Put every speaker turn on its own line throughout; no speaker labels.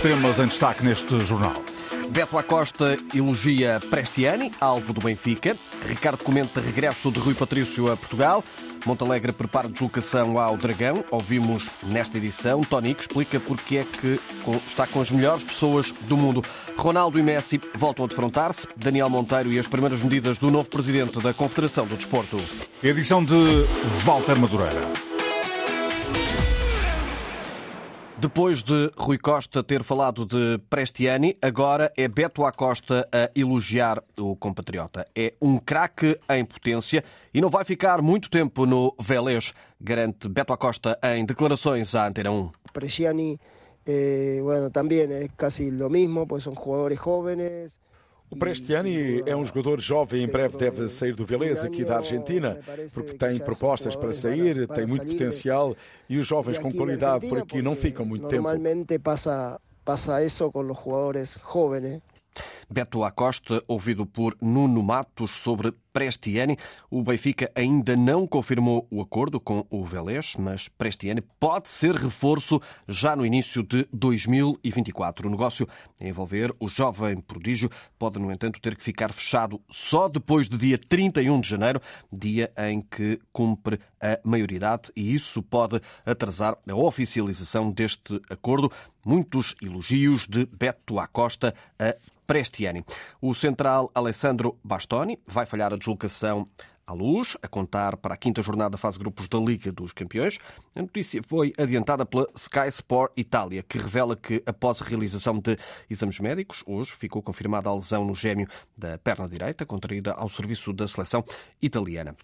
temas em destaque neste jornal.
Beto Acosta elogia Prestiani, alvo do Benfica. Ricardo comenta regresso de Rui Patrício a Portugal. Montalegre prepara deslocação ao Dragão. Ouvimos nesta edição. Tonico explica porque é que está com as melhores pessoas do mundo. Ronaldo e Messi voltam a defrontar-se. Daniel Monteiro e as primeiras medidas do novo presidente da Confederação do Desporto.
Edição de Walter Madureira.
Depois de Rui Costa ter falado de Prestiani, agora é Beto Acosta a elogiar o compatriota. É um craque em potência e não vai ficar muito tempo no Vélez, garante Beto Acosta em declarações à Antena 1.
Prestiani, eh, bueno, também é quase o mesmo, pois são jogadores jovens.
O Prestiani é um jogador jovem, em breve deve sair do Velez, aqui da Argentina, porque tem propostas para sair, tem muito potencial e os jovens com qualidade por aqui não ficam muito tempo.
Normalmente passa, passa isso com os jogadores jovens.
Beto Acosta, ouvido por Nuno Matos sobre Prestiani. O Benfica ainda não confirmou o acordo com o Vélez, mas Prestiani pode ser reforço já no início de 2024. O negócio a envolver o jovem prodígio pode, no entanto, ter que ficar fechado só depois do dia 31 de janeiro, dia em que cumpre a maioridade, e isso pode atrasar a oficialização deste acordo. Muitos elogios de Beto Acosta a Prestiani. O central Alessandro Bastoni vai falhar a deslocação à luz, a contar para a quinta jornada da fase grupos da Liga dos Campeões. A notícia foi adiantada pela Sky Sport Itália, que revela que, após a realização de exames médicos, hoje ficou confirmada a lesão no gêmeo da perna direita, contraída ao serviço da seleção italiana.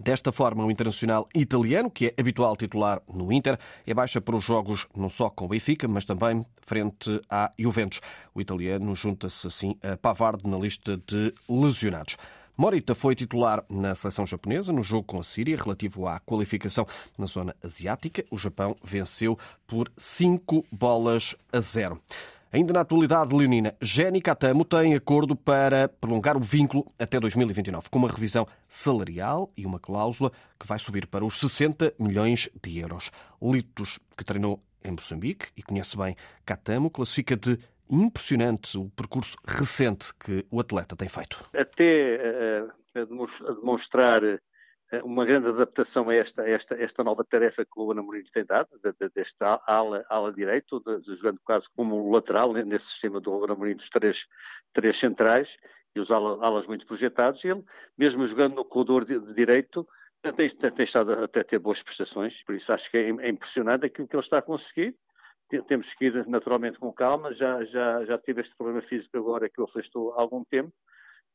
Desta forma, o internacional italiano, que é habitual titular no Inter, é baixa para os jogos não só com o Benfica, mas também frente à Juventus. O italiano junta-se assim a Pavard na lista de lesionados. Morita foi titular na seleção japonesa no jogo com a Síria relativo à qualificação na zona asiática. O Japão venceu por 5 bolas a 0. Ainda na atualidade leonina, Jenny Catamo tem acordo para prolongar o vínculo até 2029, com uma revisão salarial e uma cláusula que vai subir para os 60 milhões de euros. Litos, que treinou em Moçambique e conhece bem Catamo, classifica de impressionante o percurso recente que o atleta tem feito.
Até uh, a demonstrar eh, uma grande adaptação a esta, esta, esta nova tarefa que o Ana Mourinho tem dado, desta ala, ala direito, jogando quase como lateral nesse sistema do Ana Mourinho dos três, três centrais e os alas, alas muito projetados. Ele, mesmo jogando no corredor de, de direito, tem, tem, estado até a ter boas prestações, por isso acho que é, é impressionante aquilo que ele está a conseguir. Temos que ir naturalmente com calma. Já, já, já tive este problema físico agora que o afastou há algum tempo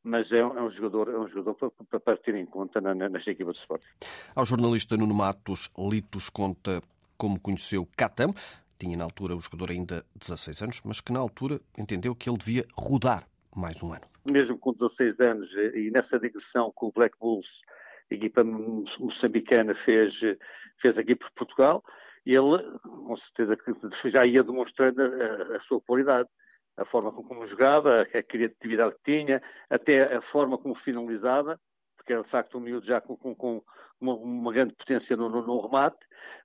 mas é, um é jogador, é um jogador para, para ter em conta na, nesta equipa de Sporting.
Ao jornalista Nuno Matos, Litos conta como conheceu Catam, tinha na altura o jogador ainda 16 anos, mas que na altura entendeu que ele devia rodar mais um ano.
Mesmo com 16 anos e nessa digressão que o Black Bulls, a equipa moçambicana, fez, fez aqui por Portugal, ele com certeza já ia demonstrando a, a sua qualidade a forma como jogava, a criatividade que tinha, até a forma como finalizava, porque era de facto um miúdo já com, com, com uma, uma, grande potência no, no, no, remate,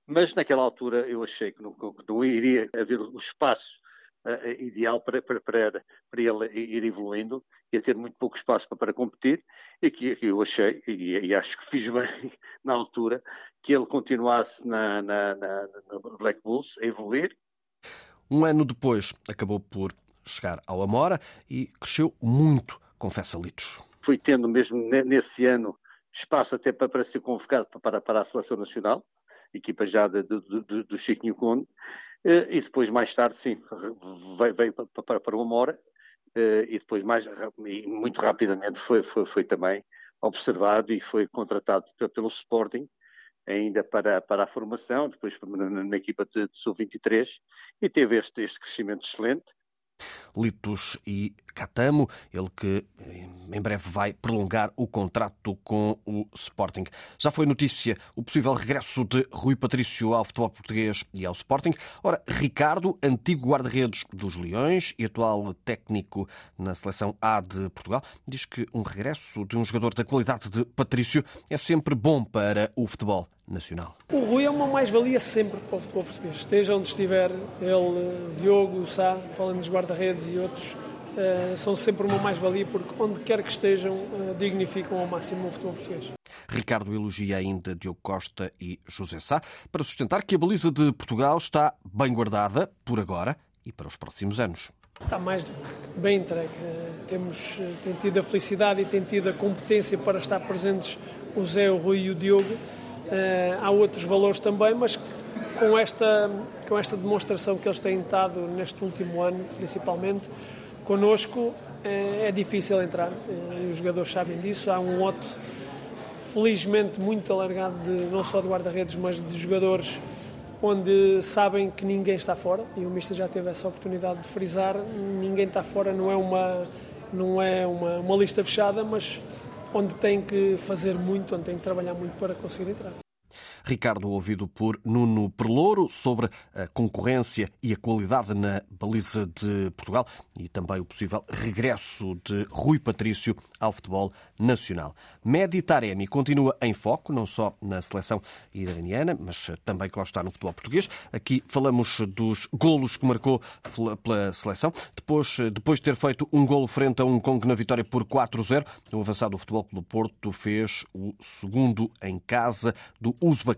mas naquela altura eu achei que não, que não iria haver o espaço uh, ideal para, para, para, para, ele ir evoluindo, ia ter muito pouco espaço para, para competir, e que, que eu achei, e, e, acho que fiz bem na altura, que ele continuasse na, na, na, na Black Bulls a evoluir.
Um ano depois, acabou por chegar ao Amora e cresceu muito, confessa Litos.
Fui tendo mesmo nesse ano espaço até para, para ser convocado para, para a Seleção Nacional, equipa já de, de, do Chiquinho Conde, e depois mais tarde, sim, veio, veio para, para o Amora, eh, e depois mais, e muito rapidamente foi, foi, foi também observado e foi contratado pelo Sporting, ainda para, para a formação, depois na, na equipa de, de Sub-23, e teve este, este crescimento excelente,
Litos e Catamo, ele que em breve vai prolongar o contrato com o Sporting. Já foi notícia o possível regresso de Rui Patrício ao futebol português e ao Sporting. Ora, Ricardo, antigo guarda-redes dos Leões e atual técnico na seleção A de Portugal, diz que um regresso de um jogador da qualidade de Patrício é sempre bom para o futebol nacional.
O Rui é uma mais-valia sempre para o futebol português. Esteja onde estiver, ele, Diogo, o Sá, falando dos guarda-redes e outros, Uh, são sempre uma mais-valia porque onde quer que estejam uh, dignificam ao máximo o futebol português.
Ricardo elogia ainda Diogo Costa e José Sá para sustentar que a baliza de Portugal está bem guardada por agora e para os próximos anos.
Está mais bem entregue. Uh, temos tem tido a felicidade e tem tido a competência para estar presentes o Zé, o Rui e o Diogo. Há outros valores também, mas com esta, com esta demonstração que eles têm estado neste último ano, principalmente, Connosco é, é difícil entrar, eh, os jogadores sabem disso. Há um lote, felizmente, muito alargado, de, não só de guarda-redes, mas de jogadores onde sabem que ninguém está fora, e o Mister já teve essa oportunidade de frisar: ninguém está fora, não é uma, não é uma, uma lista fechada, mas onde tem que fazer muito, onde tem que trabalhar muito para conseguir entrar.
Ricardo, ouvido por Nuno Perlouro, sobre a concorrência e a qualidade na baliza de Portugal e também o possível regresso de Rui Patrício ao futebol nacional. Medi Taremi continua em foco, não só na seleção iraniana, mas também lá está no futebol português. Aqui falamos dos golos que marcou pela seleção. Depois, depois de ter feito um golo frente a um Congo na vitória por 4-0, o avançado do Futebol Clube Porto fez o segundo em casa do Uzbequistão,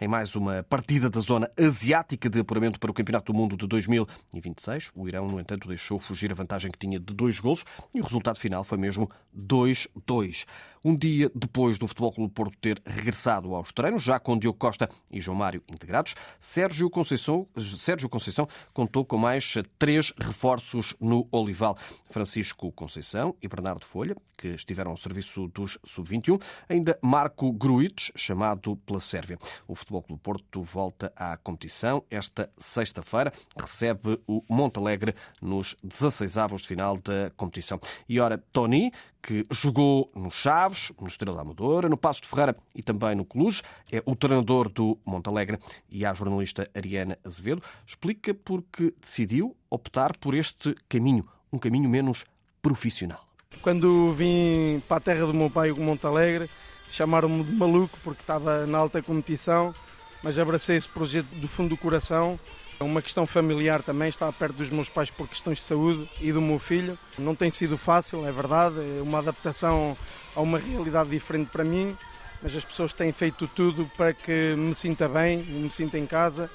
em mais uma partida da zona asiática de apuramento para o Campeonato do Mundo de 2026. O Irão, no entanto, deixou fugir a vantagem que tinha de dois golos e o resultado final foi mesmo 2-2. Um dia depois do Futebol Clube Porto ter regressado aos treinos, já com Diogo Costa e João Mário integrados, Sérgio Conceição, Sérgio Conceição contou com mais três reforços no Olival. Francisco Conceição e Bernardo Folha, que estiveram ao serviço dos Sub-21, ainda Marco Gruites, chamado pela Sérvia. O Futebol Clube Porto volta à competição esta sexta-feira, recebe o Montalegre nos 16 avos de final da competição. E ora, Tony, que jogou no Chaves, no Estrela da Amadora, no Passo de Ferreira e também no Cluj. É o treinador do Montalegre e a jornalista Ariana Azevedo. Explica porque decidiu optar por este caminho, um caminho menos profissional.
Quando vim para a terra do meu pai, o Montalegre, chamaram-me de maluco porque estava na alta competição, mas abracei esse projeto do fundo do coração é uma questão familiar também, estar perto dos meus pais por questões de saúde e do meu filho. Não tem sido fácil, é verdade, é uma adaptação a uma realidade diferente para mim, mas as pessoas têm feito tudo para que me sinta bem, me sinta em casa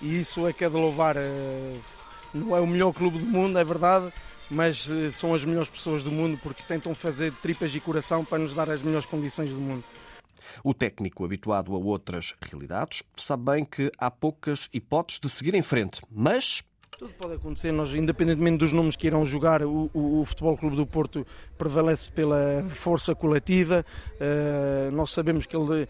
e isso é que é de louvar. Eh, não é o melhor clube do mundo, é verdade, mas eh, são as melhores pessoas do mundo porque tentam fazer tripas e coração para nos dar as melhores condições do mundo.
O técnico, habituado a outras realidades, sabe bem que há poucas hipóteses de seguir em frente, mas
tudo pode acontecer, nós, independentemente dos nomes que irão jogar, o, o, o Futebol Clube do Porto prevalece pela força coletiva. Uh, nós sabemos que ele uh,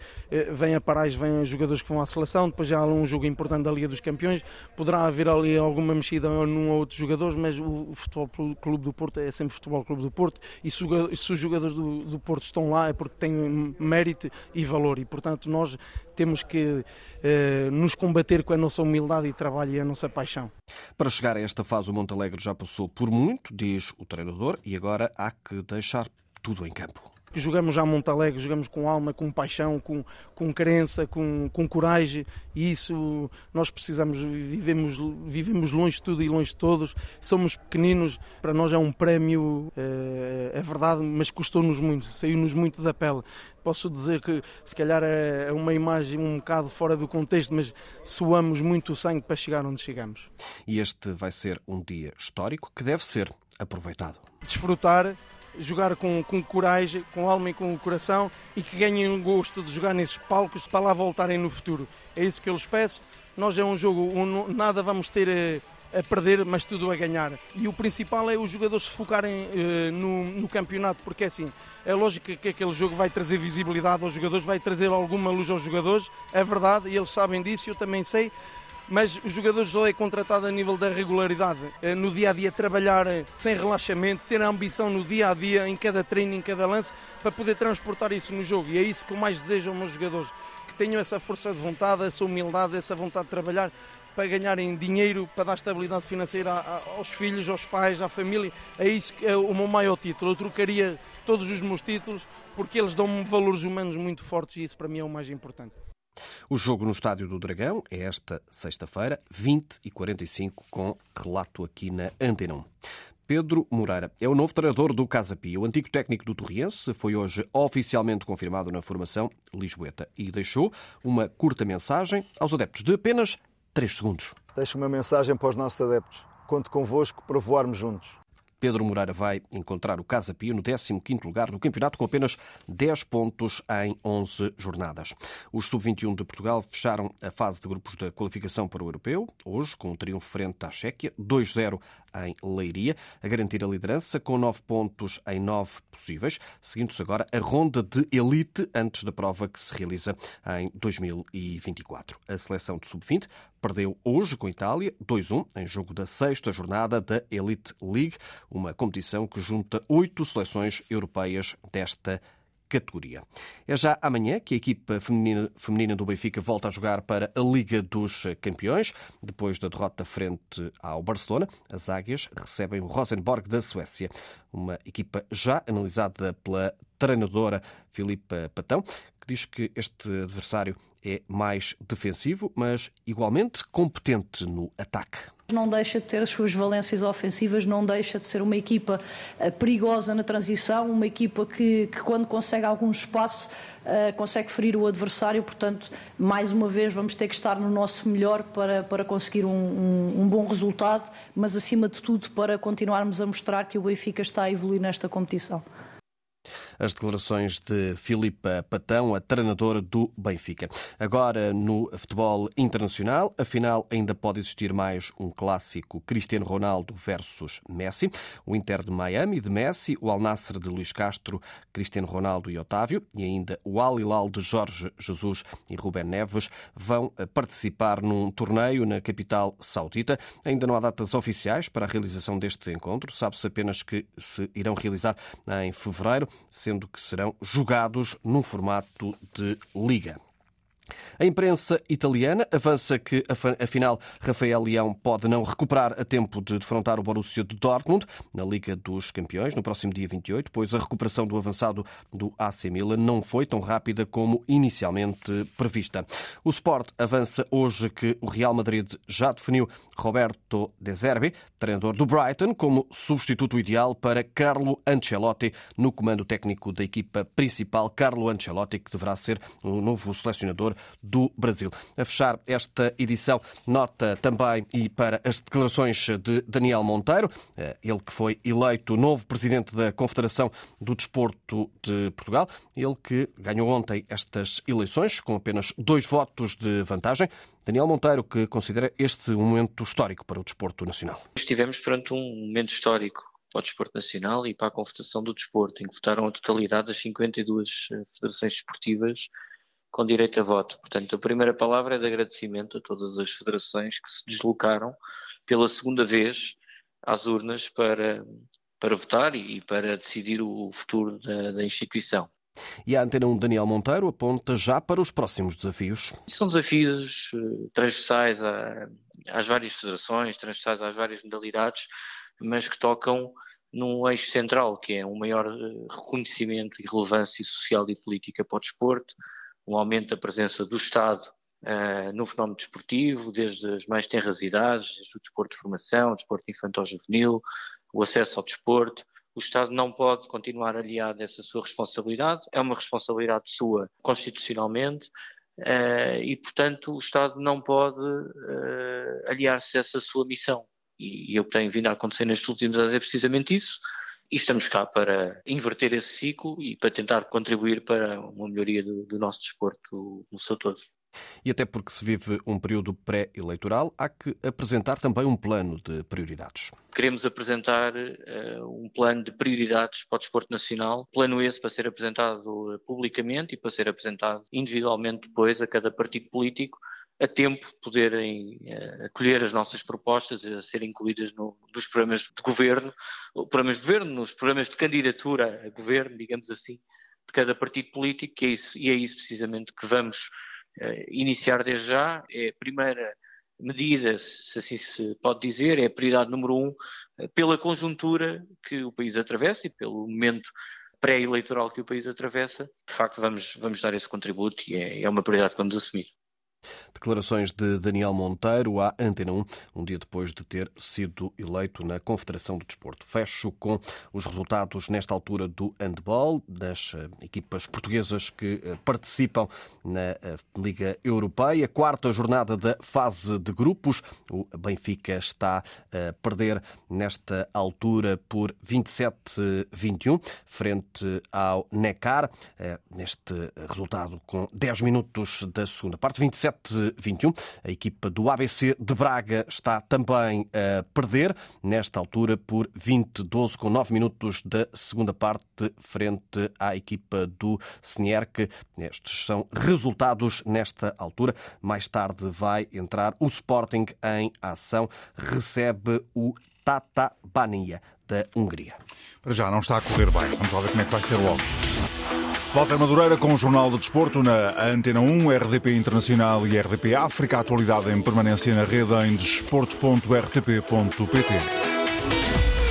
vem a Parais, vem jogadores que vão à seleção, depois já há um jogo importante da Liga dos Campeões. Poderá haver ali alguma mexida num ou outro jogador, mas o, o Futebol Clube do Porto é sempre Futebol Clube do Porto e se, se os jogadores do, do Porto estão lá é porque têm mérito e valor e, portanto, nós temos que uh, nos combater com a nossa humildade e trabalho e a nossa paixão.
Para chegar a esta fase, o Montalegre já passou por muito, diz o treinador, e agora há que deixar tudo em campo
jogamos já Montalegre, jogamos com alma, com paixão, com, com crença, com, com coragem e isso nós precisamos, vivemos, vivemos longe de tudo e longe de todos, somos pequeninos, para nós é um prémio, é, é verdade, mas custou-nos muito, saiu-nos muito da pele. Posso dizer que se calhar é, é uma imagem um bocado fora do contexto, mas suamos muito o sangue para chegar onde chegamos.
E este vai ser um dia histórico que deve ser aproveitado.
Desfrutar jogar com, com coragem, com alma e com coração e que ganhem o gosto de jogar nesses palcos para lá voltarem no futuro. É isso que eu lhes peço. Nós é um jogo, um, nada vamos ter a, a, perder, mas tudo a ganhar. E o principal é os jogadores se focarem uh, no, no campeonato, porque é assim, é lógico que aquele jogo vai trazer visibilidade aos jogadores, vai trazer alguma luz aos jogadores, é verdade, e eles sabem disso, eu também sei, mas o jogador só é contratado a nível da regularidade, eh, no dia a dia trabalhar eh, sem relaxamento, ter a ambição no dia a dia, em cada treino, em cada lance, para poder transportar isso no jogo. E é isso que eu mais desejo aos meus jogadores, que tenham essa força de vontade, essa humildade, essa vontade de trabalhar para ganharem dinheiro, para dar estabilidade financeira aos filhos, aos pais, à família. É isso que é o meu maior título. Eu trocaria todos os meus títulos porque eles dão-me valores humanos muito fortes e isso para mim é o mais importante.
O jogo no Estádio do Dragão é esta sexta-feira, 20 e 45, com relato aqui na Antena 1. Pedro Moreira é o novo treinador do Casa Pia. O antigo técnico do Torriense foi hoje oficialmente confirmado na formação Lisboeta e deixou uma curta mensagem aos adeptos de apenas 3 segundos.
Deixo uma mensagem para os nossos adeptos. Conto convosco para voarmos juntos.
Pedro Moreira vai encontrar o Casa Pia no 15º lugar do campeonato com apenas 10 pontos em 11 jornadas. Os sub-21 de Portugal fecharam a fase de grupos da qualificação para o Europeu, hoje com um triunfo frente à Chequia, 2-0 em Leiria, a garantir a liderança com 9 pontos em 9 possíveis, seguindo-se agora a ronda de elite antes da prova que se realiza em 2024. A seleção de sub-20 perdeu hoje com a Itália 2-1 em jogo da sexta jornada da Elite League, uma competição que junta oito seleções europeias desta categoria. É já amanhã que a equipa feminina, feminina, do Benfica volta a jogar para a Liga dos Campeões. Depois da derrota frente ao Barcelona, as águias recebem o Rosenborg da Suécia. Uma equipa já analisada pela treinadora Filipa Patão, que diz que este adversário é mais defensivo, mas igualmente competente no ataque.
Não deixa de ter as suas valências ofensivas, não deixa de ser uma equipa eh, perigosa na transição, uma equipa que, que quando consegue algum espaço uh, consegue ferir o adversário. Portanto, mais uma vez, vamos ter que estar no nosso melhor para, para conseguir um, um, um bom resultado, mas acima de tudo para continuarmos a mostrar que o Benfica está a evoluir nesta competição.
As declarações de Filipa Patão, a treinadora do Benfica. Agora, no futebol internacional, afinal, ainda pode existir mais um clássico Cristiano Ronaldo versus Messi. O Inter de Miami de Messi, o Al Nassr de Luís Castro, Cristiano Ronaldo e Otávio e ainda o Al Hilal de Jorge Jesus e Rubén Neves vão participar num torneio na capital saudita. Ainda não há datas oficiais para a realização deste encontro. Sabe-se apenas que se irão realizar em fevereiro sendo que serão jogados num formato de liga. A imprensa italiana avança que, afinal, Rafael Leão pode não recuperar a tempo de defrontar o Borussia de Dortmund na Liga dos Campeões no próximo dia 28, pois a recuperação do avançado do AC Milan não foi tão rápida como inicialmente prevista. O Sport avança hoje que o Real Madrid já definiu Roberto De Zerbi, treinador do Brighton, como substituto ideal para Carlo Ancelotti no comando técnico da equipa principal. Carlo Ancelotti, que deverá ser o novo selecionador do Brasil. A fechar esta edição, nota também e para as declarações de Daniel Monteiro, eh, ele que foi eleito novo presidente da Confederação do Desporto de Portugal, ele que ganhou ontem estas eleições com apenas dois votos de vantagem. Daniel Monteiro, que considera este um momento histórico para o desporto nacional.
Estivemos perante um momento histórico para o desporto nacional e para a Confederação do Desporto, em que votaram a totalidade das 52 eh, federações desportivas com direito a voto. Portanto, a primeira palavra é de agradecimento a todas as federações que se deslocaram pela segunda vez às urnas para, para votar e para decidir o futuro da, da instituição.
E a Antena 1 Daniel Monteiro aponta já para os próximos desafios.
São desafios eh, transversais às várias federações, transversais às várias modalidades, mas que tocam num eixo central, que é um maior eh, reconhecimento e relevância social e política para o desporto, um aumento da presença do Estado uh, no fenómeno desportivo, desde as mais tenras idades, desde o desporto de formação, o desporto infantil-juvenil, o acesso ao desporto. O Estado não pode continuar aliado a essa sua responsabilidade, é uma responsabilidade sua constitucionalmente, uh, e, portanto, o Estado não pode uh, aliar-se a essa sua missão. E, e o que tem vindo a acontecer nestes últimos anos é precisamente isso e estamos cá para inverter esse ciclo e para tentar contribuir para uma melhoria do, do nosso desporto no seu todo.
E até porque se vive um período pré-eleitoral, há que apresentar também um plano de prioridades.
Queremos apresentar uh, um plano de prioridades para o desporto nacional, plano esse para ser apresentado publicamente e para ser apresentado individualmente depois a cada partido político, a tempo poderem uh, acolher as nossas propostas a serem incluídas no, nos programas de governo, programas de governo, nos programas de candidatura a governo, digamos assim, de cada partido político, é isso, e é isso precisamente que vamos uh, iniciar desde já. É a primeira medida, se assim se pode dizer, é a prioridade número um, uh, pela conjuntura que o país atravessa e pelo momento pré-eleitoral que o país atravessa. De facto, vamos, vamos dar esse contributo e é, é uma prioridade que vamos assumir.
Declarações de Daniel Monteiro à Antena 1, um dia depois de ter sido eleito na Confederação do Desporto. Fecho com os resultados nesta altura do handball, das eh, equipas portuguesas que eh, participam na eh, Liga Europeia. Quarta jornada da fase de grupos. O Benfica está a perder nesta altura por 27-21, frente ao Necar. Neste resultado, com 10 minutos da segunda parte, 27 21. A equipa do ABC de Braga está também a perder, nesta altura por 20-12, com 9 minutos da segunda parte, frente à equipa do Senierque. Estes são resultados nesta altura. Mais tarde vai entrar o Sporting em ação, recebe o Tata Bania da Hungria.
Para já não está a correr bem. Vamos lá ver como é que vai ser logo. Walter Madureira com o Jornal do Desporto na Antena 1, RDP Internacional e RDP África. Atualidade em permanência na rede em desportos.rtp.pt.